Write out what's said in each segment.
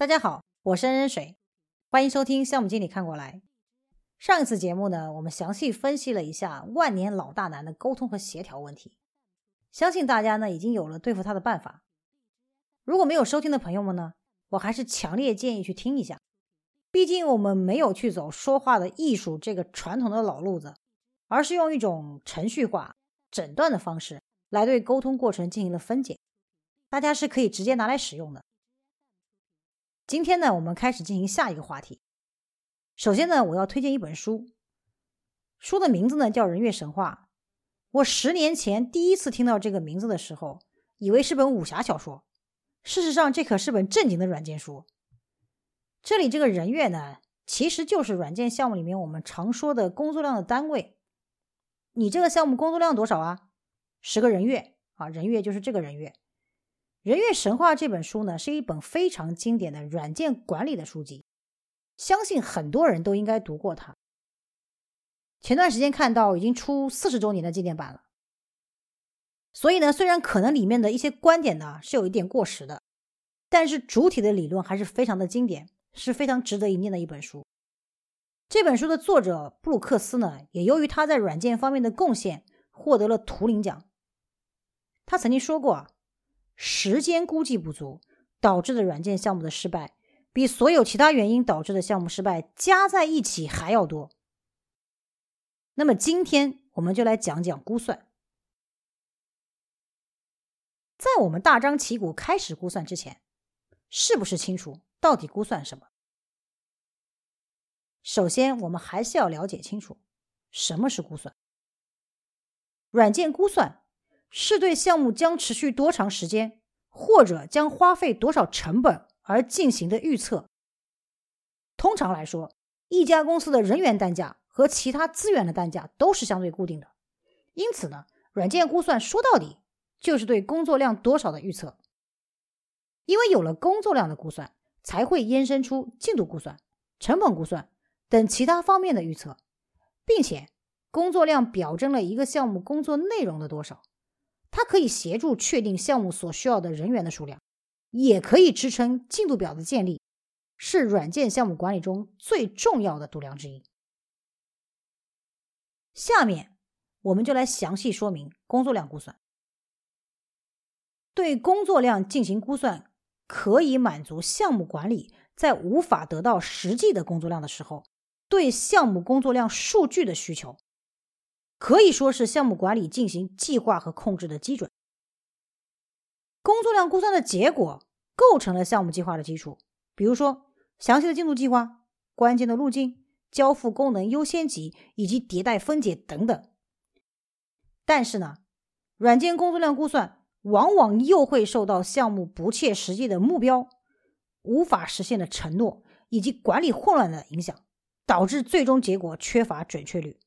大家好，我是恩恩水，欢迎收听项目经理看过来。上一次节目呢，我们详细分析了一下万年老大难的沟通和协调问题，相信大家呢已经有了对付他的办法。如果没有收听的朋友们呢，我还是强烈建议去听一下，毕竟我们没有去走说话的艺术这个传统的老路子，而是用一种程序化、诊断的方式来对沟通过程进行了分解，大家是可以直接拿来使用的。今天呢，我们开始进行下一个话题。首先呢，我要推荐一本书，书的名字呢叫《人月神话》。我十年前第一次听到这个名字的时候，以为是本武侠小说，事实上这可是本正经的软件书。这里这个人月呢，其实就是软件项目里面我们常说的工作量的单位。你这个项目工作量多少啊？十个人月啊，人月就是这个人月。《人月神话》这本书呢，是一本非常经典的软件管理的书籍，相信很多人都应该读过它。前段时间看到已经出四十周年的纪念版了，所以呢，虽然可能里面的一些观点呢是有一点过时的，但是主体的理论还是非常的经典，是非常值得一念的一本书。这本书的作者布鲁克斯呢，也由于他在软件方面的贡献，获得了图灵奖。他曾经说过。时间估计不足导致的软件项目的失败，比所有其他原因导致的项目失败加在一起还要多。那么今天我们就来讲讲估算。在我们大张旗鼓开始估算之前，是不是清楚到底估算什么？首先，我们还是要了解清楚什么是估算。软件估算。是对项目将持续多长时间，或者将花费多少成本而进行的预测。通常来说，一家公司的人员单价和其他资源的单价都是相对固定的，因此呢，软件估算说到底就是对工作量多少的预测。因为有了工作量的估算，才会衍生出进度估算、成本估算等其他方面的预测，并且工作量表征了一个项目工作内容的多少。它可以协助确定项目所需要的人员的数量，也可以支撑进度表的建立，是软件项目管理中最重要的度量之一。下面我们就来详细说明工作量估算。对工作量进行估算，可以满足项目管理在无法得到实际的工作量的时候，对项目工作量数据的需求。可以说是项目管理进行计划和控制的基准。工作量估算的结果构成了项目计划的基础，比如说详细的进度计划、关键的路径、交付功能优先级以及迭代分解等等。但是呢，软件工作量估算往往又会受到项目不切实际的目标、无法实现的承诺以及管理混乱的影响，导致最终结果缺乏准确率。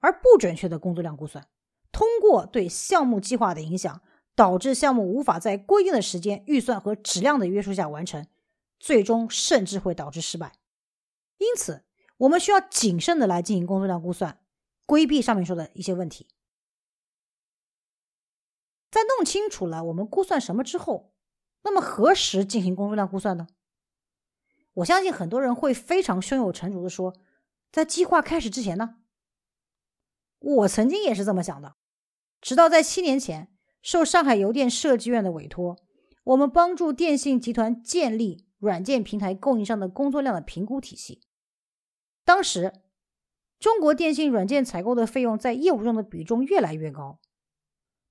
而不准确的工作量估算，通过对项目计划的影响，导致项目无法在规定的时间、预算和质量的约束下完成，最终甚至会导致失败。因此，我们需要谨慎的来进行工作量估算，规避上面说的一些问题。在弄清楚了我们估算什么之后，那么何时进行工作量估算呢？我相信很多人会非常胸有成竹的说，在计划开始之前呢。我曾经也是这么想的，直到在七年前，受上海邮电设计院的委托，我们帮助电信集团建立软件平台供应商的工作量的评估体系。当时，中国电信软件采购的费用在业务中的比重越来越高，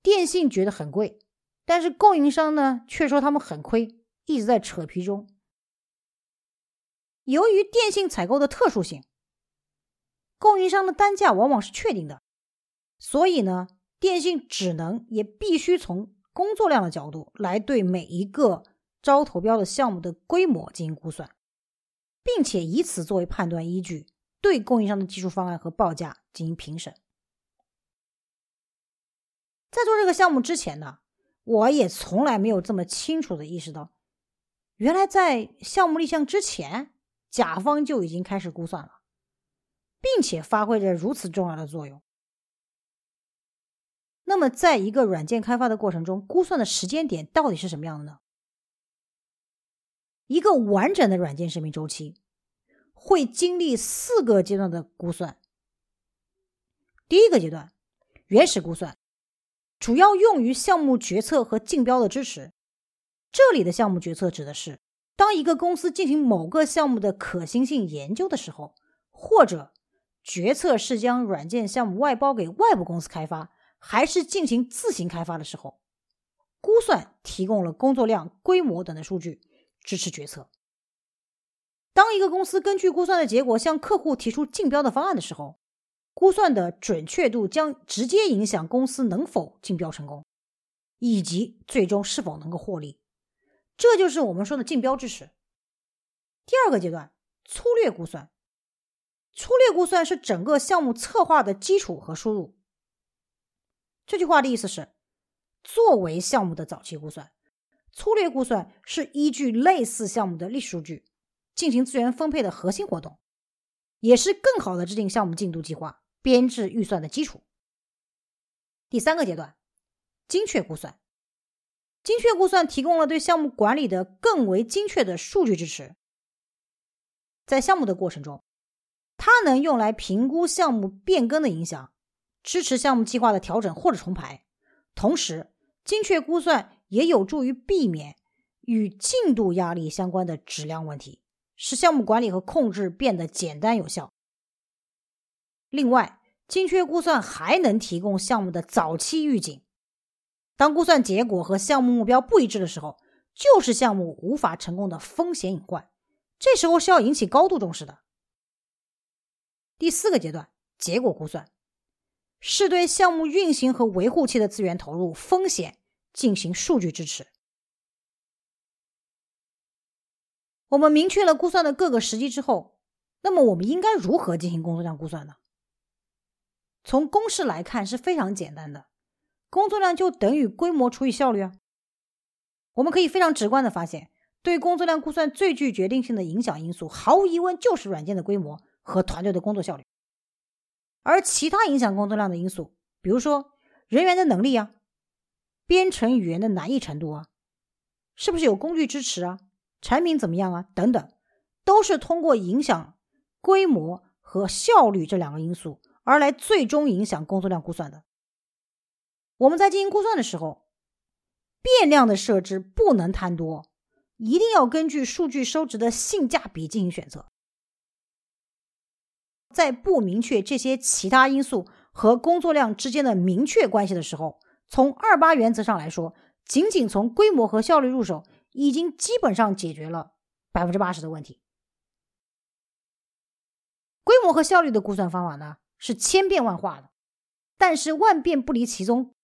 电信觉得很贵，但是供应商呢却说他们很亏，一直在扯皮中。由于电信采购的特殊性。供应商的单价往往是确定的，所以呢，电信只能也必须从工作量的角度来对每一个招投标的项目的规模进行估算，并且以此作为判断依据，对供应商的技术方案和报价进行评审。在做这个项目之前呢，我也从来没有这么清楚的意识到，原来在项目立项之前，甲方就已经开始估算了。并且发挥着如此重要的作用。那么，在一个软件开发的过程中，估算的时间点到底是什么样的呢？一个完整的软件生命周期会经历四个阶段的估算。第一个阶段，原始估算，主要用于项目决策和竞标的支持。这里的项目决策指的是，当一个公司进行某个项目的可行性研究的时候，或者决策是将软件项目外包给外部公司开发，还是进行自行开发的时候，估算提供了工作量、规模等的数据支持决策。当一个公司根据估算的结果向客户提出竞标的方案的时候，估算的准确度将直接影响公司能否竞标成功，以及最终是否能够获利。这就是我们说的竞标支持。第二个阶段，粗略估算。粗略估算是整个项目策划的基础和输入。这句话的意思是，作为项目的早期估算，粗略估算是依据类似项目的历史数据进行资源分配的核心活动，也是更好的制定项目进度计划、编制预算的基础。第三个阶段，精确估算。精确估算提供了对项目管理的更为精确的数据支持，在项目的过程中。它能用来评估项目变更的影响，支持项目计划的调整或者重排。同时，精确估算也有助于避免与进度压力相关的质量问题，使项目管理和控制变得简单有效。另外，精确估算还能提供项目的早期预警。当估算结果和项目目标不一致的时候，就是项目无法成功的风险隐患。这时候是要引起高度重视的。第四个阶段，结果估算是对项目运行和维护期的资源投入风险进行数据支持。我们明确了估算的各个时机之后，那么我们应该如何进行工作量估算呢？从公式来看是非常简单的，工作量就等于规模除以效率啊。我们可以非常直观的发现，对工作量估算最具决定性的影响因素，毫无疑问就是软件的规模。和团队的工作效率，而其他影响工作量的因素，比如说人员的能力啊，编程语言的难易程度啊，是不是有工具支持啊，产品怎么样啊，等等，都是通过影响规模和效率这两个因素而来最终影响工作量估算的。我们在进行估算的时候，变量的设置不能贪多，一定要根据数据收集的性价比进行选择。在不明确这些其他因素和工作量之间的明确关系的时候，从二八原则上来说，仅仅从规模和效率入手，已经基本上解决了百分之八十的问题。规模和效率的估算方法呢，是千变万化的，但是万变不离其宗，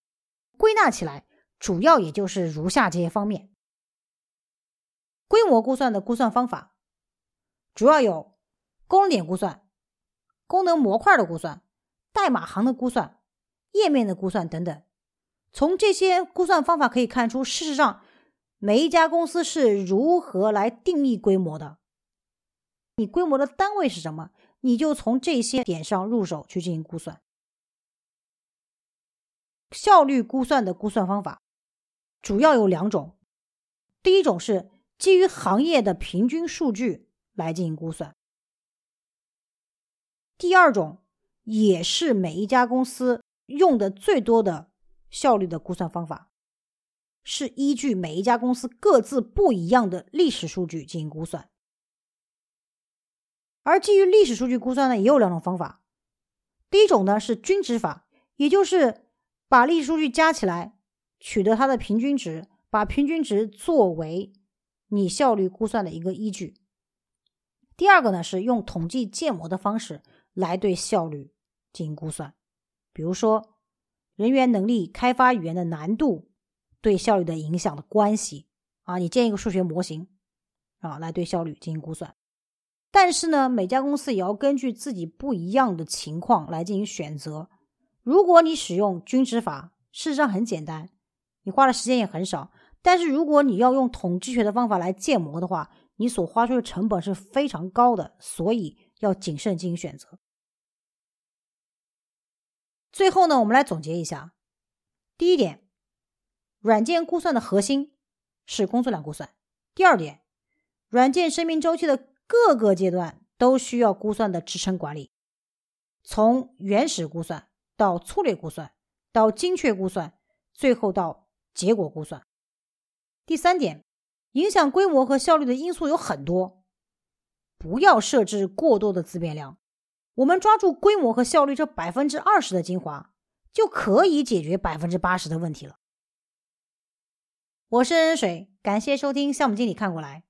归纳起来，主要也就是如下这些方面。规模估算的估算方法，主要有公点估算。功能模块的估算、代码行的估算、页面的估算等等，从这些估算方法可以看出，事实上每一家公司是如何来定义规模的。你规模的单位是什么？你就从这些点上入手去进行估算。效率估算的估算方法主要有两种，第一种是基于行业的平均数据来进行估算。第二种也是每一家公司用的最多的效率的估算方法，是依据每一家公司各自不一样的历史数据进行估算。而基于历史数据估算呢，也有两种方法。第一种呢是均值法，也就是把历史数据加起来，取得它的平均值，把平均值作为你效率估算的一个依据。第二个呢是用统计建模的方式。来对效率进行估算，比如说人员能力、开发语言的难度对效率的影响的关系啊，你建一个数学模型啊，来对效率进行估算。但是呢，每家公司也要根据自己不一样的情况来进行选择。如果你使用均值法，事实上很简单，你花的时间也很少。但是如果你要用统计学的方法来建模的话，你所花出的成本是非常高的，所以要谨慎进行选择。最后呢，我们来总结一下：第一点，软件估算的核心是工作量估算；第二点，软件生命周期的各个阶段都需要估算的支撑管理，从原始估算到粗略估算，到精确估算，最后到结果估算。第三点，影响规模和效率的因素有很多，不要设置过多的自变量。我们抓住规模和效率这百分之二十的精华，就可以解决百分之八十的问题了。我是恩水，感谢收听项目经理看过来。